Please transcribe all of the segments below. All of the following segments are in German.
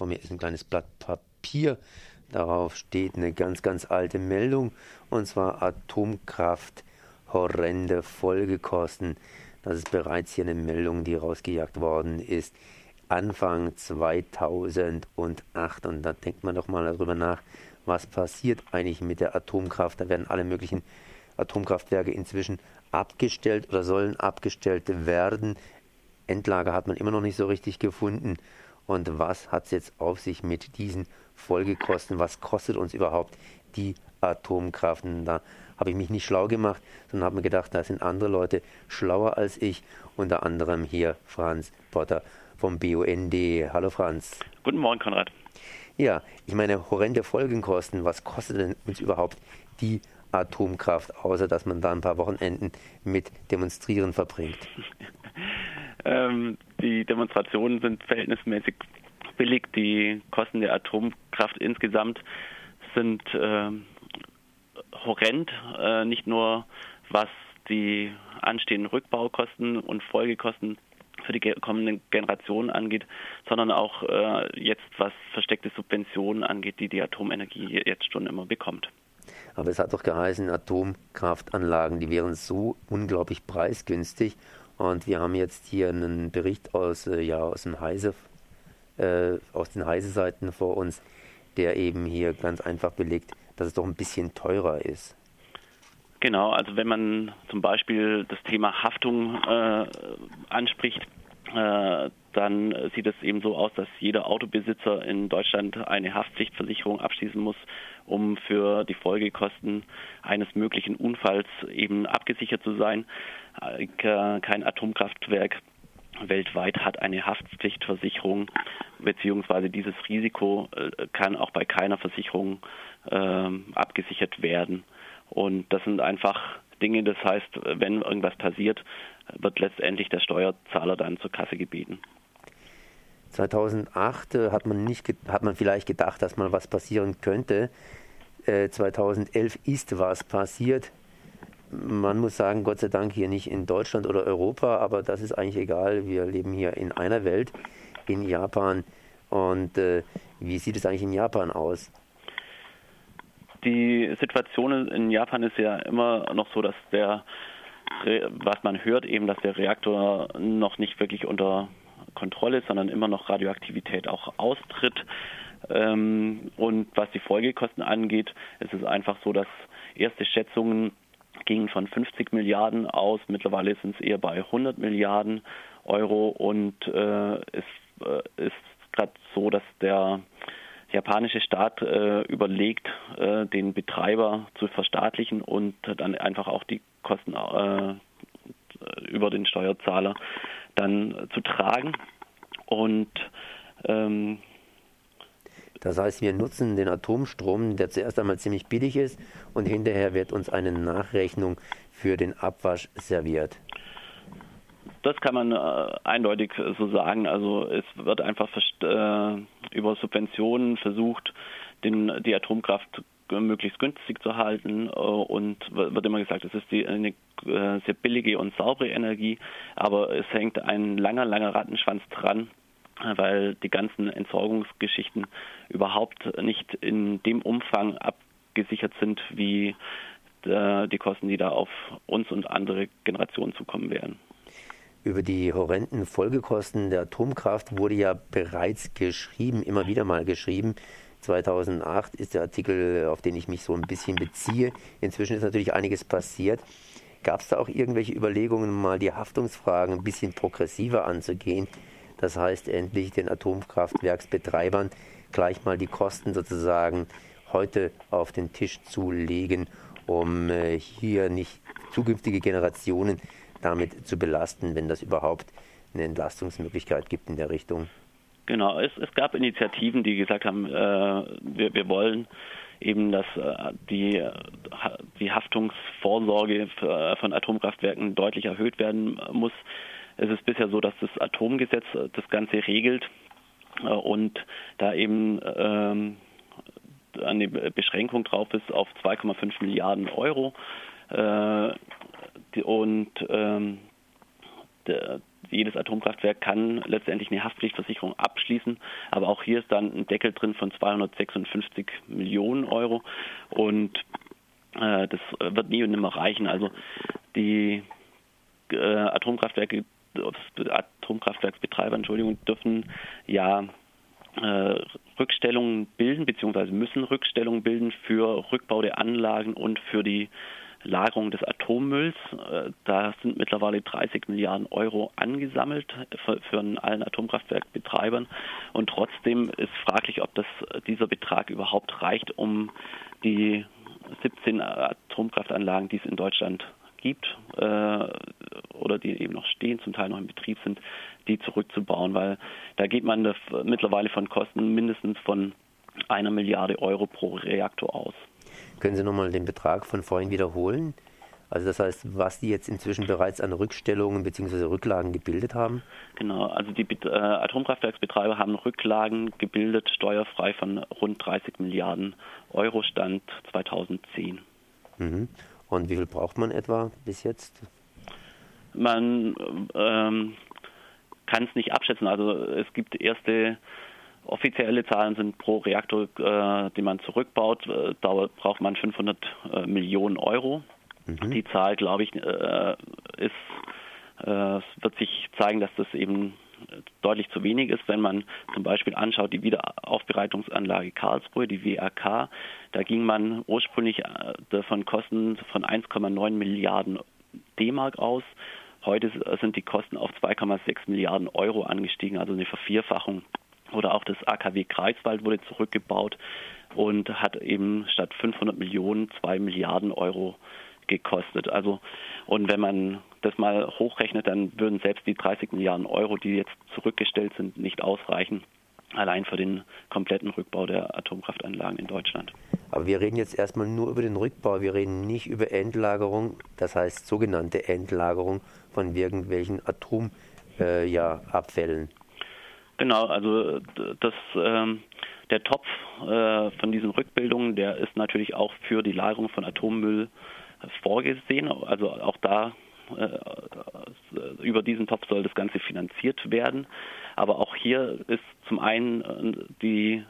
vor mir ist ein kleines Blatt Papier. Darauf steht eine ganz, ganz alte Meldung, und zwar Atomkraft, horrende Folgekosten. Das ist bereits hier eine Meldung, die rausgejagt worden ist. Anfang 2008. Und da denkt man doch mal darüber nach, was passiert eigentlich mit der Atomkraft. Da werden alle möglichen Atomkraftwerke inzwischen abgestellt oder sollen abgestellt werden. Endlager hat man immer noch nicht so richtig gefunden. Und was hat es jetzt auf sich mit diesen Folgekosten? Was kostet uns überhaupt die Atomkraft? Und da habe ich mich nicht schlau gemacht, sondern habe mir gedacht, da sind andere Leute schlauer als ich, unter anderem hier Franz Potter vom BUND. Hallo Franz. Guten Morgen, Konrad. Ja, ich meine, horrende Folgenkosten. Was kostet denn uns überhaupt die Atomkraft, außer dass man da ein paar Wochenenden mit Demonstrieren verbringt? ähm, die Demonstrationen sind verhältnismäßig billig. Die Kosten der Atomkraft insgesamt sind äh, horrend, äh, nicht nur was die anstehenden Rückbaukosten und Folgekosten für die kommenden Generationen angeht, sondern auch äh, jetzt was versteckte Subventionen angeht, die die Atomenergie jetzt schon immer bekommt. Aber es hat doch geheißen, Atomkraftanlagen, die wären so unglaublich preisgünstig. Und wir haben jetzt hier einen Bericht aus, äh, ja, aus, dem Heise, äh, aus den Heise-Seiten vor uns, der eben hier ganz einfach belegt, dass es doch ein bisschen teurer ist. Genau, also wenn man zum Beispiel das Thema Haftung äh, anspricht, äh, dann sieht es eben so aus, dass jeder Autobesitzer in Deutschland eine Haftpflichtversicherung abschließen muss, um für die Folgekosten eines möglichen Unfalls eben abgesichert zu sein. Äh, kein Atomkraftwerk weltweit hat eine Haftpflichtversicherung, beziehungsweise dieses Risiko äh, kann auch bei keiner Versicherung äh, abgesichert werden. Und das sind einfach Dinge, das heißt, wenn irgendwas passiert, wird letztendlich der Steuerzahler dann zur Kasse gebeten. 2008 äh, hat man nicht hat man vielleicht gedacht, dass mal was passieren könnte. 2011 äh, ist was passiert. Man muss sagen, Gott sei Dank hier nicht in Deutschland oder Europa, aber das ist eigentlich egal. Wir leben hier in einer Welt, in Japan. Und äh, wie sieht es eigentlich in Japan aus? Die Situation in Japan ist ja immer noch so, dass der, was man hört, eben, dass der Reaktor noch nicht wirklich unter Kontrolle ist, sondern immer noch Radioaktivität auch austritt. Ähm, und was die Folgekosten angeht, ist es einfach so, dass erste Schätzungen gingen von 50 Milliarden aus. Mittlerweile sind es eher bei 100 Milliarden Euro und äh, es äh, ist gerade so, dass der japanische Staat äh, überlegt, äh, den Betreiber zu verstaatlichen und dann einfach auch die Kosten äh, über den Steuerzahler dann zu tragen. Und ähm, das heißt, wir nutzen den Atomstrom, der zuerst einmal ziemlich billig ist und hinterher wird uns eine Nachrechnung für den Abwasch serviert. Das kann man äh, eindeutig so sagen. Also es wird einfach äh, über Subventionen versucht, den, die Atomkraft möglichst günstig zu halten äh, und wird immer gesagt, es ist die, eine äh, sehr billige und saubere Energie, aber es hängt ein langer, langer Rattenschwanz dran, weil die ganzen Entsorgungsgeschichten überhaupt nicht in dem Umfang abgesichert sind, wie äh, die Kosten, die da auf uns und andere Generationen zukommen werden. Über die horrenden Folgekosten der Atomkraft wurde ja bereits geschrieben, immer wieder mal geschrieben. 2008 ist der Artikel, auf den ich mich so ein bisschen beziehe. Inzwischen ist natürlich einiges passiert. Gab es da auch irgendwelche Überlegungen, mal die Haftungsfragen ein bisschen progressiver anzugehen? Das heißt, endlich den Atomkraftwerksbetreibern gleich mal die Kosten sozusagen heute auf den Tisch zu legen, um äh, hier nicht zukünftige Generationen damit zu belasten, wenn das überhaupt eine Entlastungsmöglichkeit gibt in der Richtung. Genau, es, es gab Initiativen, die gesagt haben, äh, wir, wir wollen eben, dass äh, die, die Haftungsvorsorge von Atomkraftwerken deutlich erhöht werden muss. Es ist bisher so, dass das Atomgesetz das Ganze regelt äh, und da eben ähm, eine Beschränkung drauf ist auf 2,5 Milliarden Euro. Äh, und ähm, jedes Atomkraftwerk kann letztendlich eine Haftpflichtversicherung abschließen, aber auch hier ist dann ein Deckel drin von 256 Millionen Euro und äh, das wird nie und nimmer reichen. Also die äh, Atomkraftwerke, Atomkraftwerksbetreiber, Entschuldigung, dürfen ja äh, Rückstellungen bilden, beziehungsweise müssen Rückstellungen bilden für Rückbau der Anlagen und für die Lagerung des Atommülls. Äh, da sind mittlerweile 30 Milliarden Euro angesammelt für, für allen Atomkraftwerkbetreibern. Und trotzdem ist fraglich, ob das, dieser Betrag überhaupt reicht, um die 17 Atomkraftanlagen, die es in Deutschland gibt äh, oder die eben noch stehen, zum Teil noch in Betrieb sind, die zurückzubauen, weil da geht man mittlerweile von Kosten mindestens von einer Milliarde Euro pro Reaktor aus. Können Sie nochmal den Betrag von vorhin wiederholen? Also das heißt, was die jetzt inzwischen bereits an Rückstellungen bzw. Rücklagen gebildet haben? Genau, also die äh, Atomkraftwerksbetreiber haben Rücklagen gebildet, steuerfrei von rund 30 Milliarden Euro Stand 2010. Mhm. Und wie viel braucht man etwa bis jetzt? Man ähm, kann es nicht abschätzen. Also es gibt erste offizielle Zahlen sind pro Reaktor, äh, den man zurückbaut, äh, dauert, braucht man 500 äh, Millionen Euro. Mhm. Die Zahl, glaube ich, äh, ist, äh, wird sich zeigen, dass das eben deutlich zu wenig ist, wenn man zum Beispiel anschaut, die Wiederaufbereitungsanlage Karlsruhe, die WAK, da ging man ursprünglich äh, von Kosten von 1,9 Milliarden D-Mark aus. Heute sind die Kosten auf 2,6 Milliarden Euro angestiegen, also eine Vervierfachung. Oder auch das AKW Greifswald wurde zurückgebaut und hat eben statt 500 Millionen 2 Milliarden Euro gekostet. Also und wenn man das mal hochrechnet, dann würden selbst die 30 Milliarden Euro, die jetzt zurückgestellt sind, nicht ausreichen, allein für den kompletten Rückbau der Atomkraftanlagen in Deutschland. Aber wir reden jetzt erstmal nur über den Rückbau, wir reden nicht über Endlagerung, das heißt sogenannte Endlagerung von irgendwelchen Atomabfällen. Äh, ja, genau, also das, ähm, der Topf äh, von diesen Rückbildungen, der ist natürlich auch für die Lagerung von Atommüll vorgesehen. Also auch da äh, über diesen Topf soll das Ganze finanziert werden. Aber auch hier ist zum einen äh, die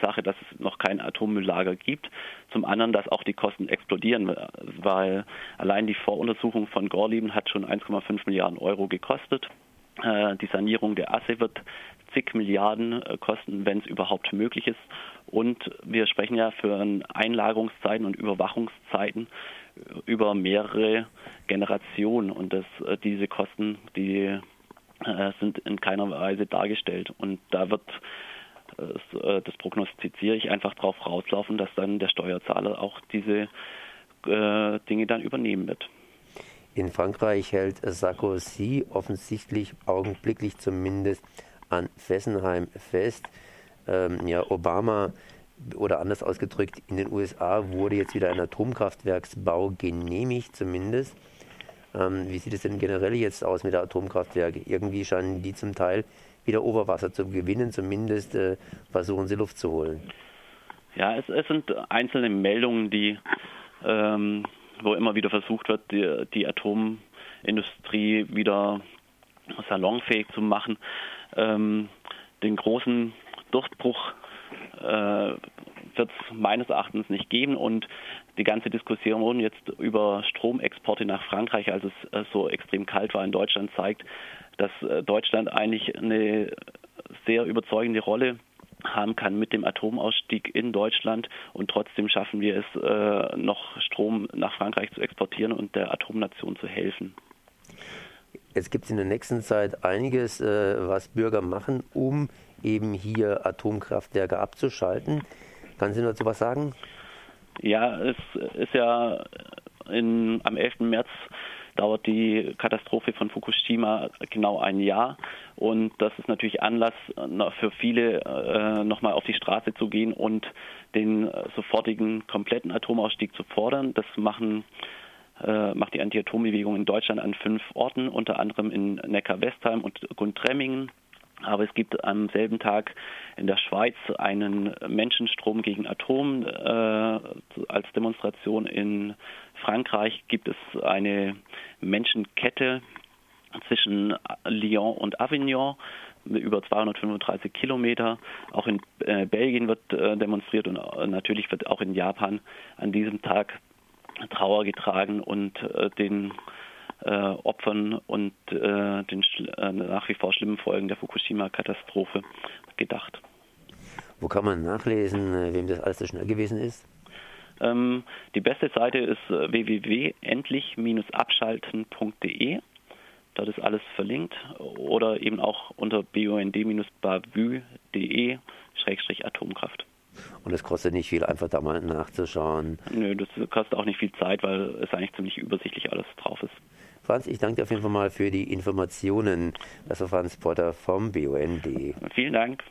Sache, dass es noch kein Atommülllager gibt, zum anderen, dass auch die Kosten explodieren, weil allein die Voruntersuchung von Gorleben hat schon 1,5 Milliarden Euro gekostet. Äh, die Sanierung der Asse wird zig Milliarden kosten, wenn es überhaupt möglich ist. Und wir sprechen ja für Einlagerungszeiten und Überwachungszeiten über mehrere Generationen und das, äh, diese Kosten, die äh, sind in keiner Weise dargestellt und da wird äh, das prognostiziere ich einfach darauf rauslaufen, dass dann der Steuerzahler auch diese Dinge dann übernehmen wird. In Frankreich hält Sarkozy offensichtlich augenblicklich zumindest an Fessenheim fest. Ähm, ja, Obama oder anders ausgedrückt, in den USA wurde jetzt wieder ein Atomkraftwerksbau genehmigt, zumindest. Ähm, wie sieht es denn generell jetzt aus mit der Atomkraftwerke? Irgendwie scheinen die zum Teil wieder Oberwasser zu gewinnen, zumindest äh, versuchen sie Luft zu holen. Ja, es, es sind einzelne Meldungen, die, ähm, wo immer wieder versucht wird, die, die Atomindustrie wieder salonfähig zu machen. Ähm, den großen Durchbruch wird es meines Erachtens nicht geben und die ganze Diskussion jetzt über Stromexporte nach Frankreich, als es äh, so extrem kalt war in Deutschland, zeigt, dass äh, Deutschland eigentlich eine sehr überzeugende Rolle haben kann mit dem Atomausstieg in Deutschland und trotzdem schaffen wir es, äh, noch Strom nach Frankreich zu exportieren und der Atomnation zu helfen. Jetzt gibt es in der nächsten Zeit einiges, äh, was Bürger machen, um eben hier Atomkraftwerke abzuschalten. Kann Sie dazu was sagen? Ja, es ist ja in, am 11. März dauert die Katastrophe von Fukushima genau ein Jahr. Und das ist natürlich Anlass für viele, äh, nochmal auf die Straße zu gehen und den sofortigen kompletten Atomausstieg zu fordern. Das machen, äh, macht die Anti-Atom-Bewegung in Deutschland an fünf Orten, unter anderem in Neckar-Westheim und Gundremmingen. Aber es gibt am selben Tag in der Schweiz einen Menschenstrom gegen Atom. Äh, als Demonstration in Frankreich gibt es eine Menschenkette zwischen Lyon und Avignon über 235 Kilometer. Auch in äh, Belgien wird äh, demonstriert und äh, natürlich wird auch in Japan an diesem Tag Trauer getragen und äh, den äh, Opfern und äh, den nach wie vor schlimmen Folgen der Fukushima-Katastrophe gedacht. Wo kann man nachlesen, wem das alles so schnell gewesen ist? Ähm, die beste Seite ist www.endlich-abschalten.de. Dort ist alles verlinkt oder eben auch unter bund-bavü.de-atomkraft. Und es kostet nicht viel, einfach da mal nachzuschauen. Nö, das kostet auch nicht viel Zeit, weil es eigentlich ziemlich übersichtlich alles drauf ist. Franz, ich danke dir auf jeden Fall mal für die Informationen. Das war Franz Potter vom BUND. Vielen Dank.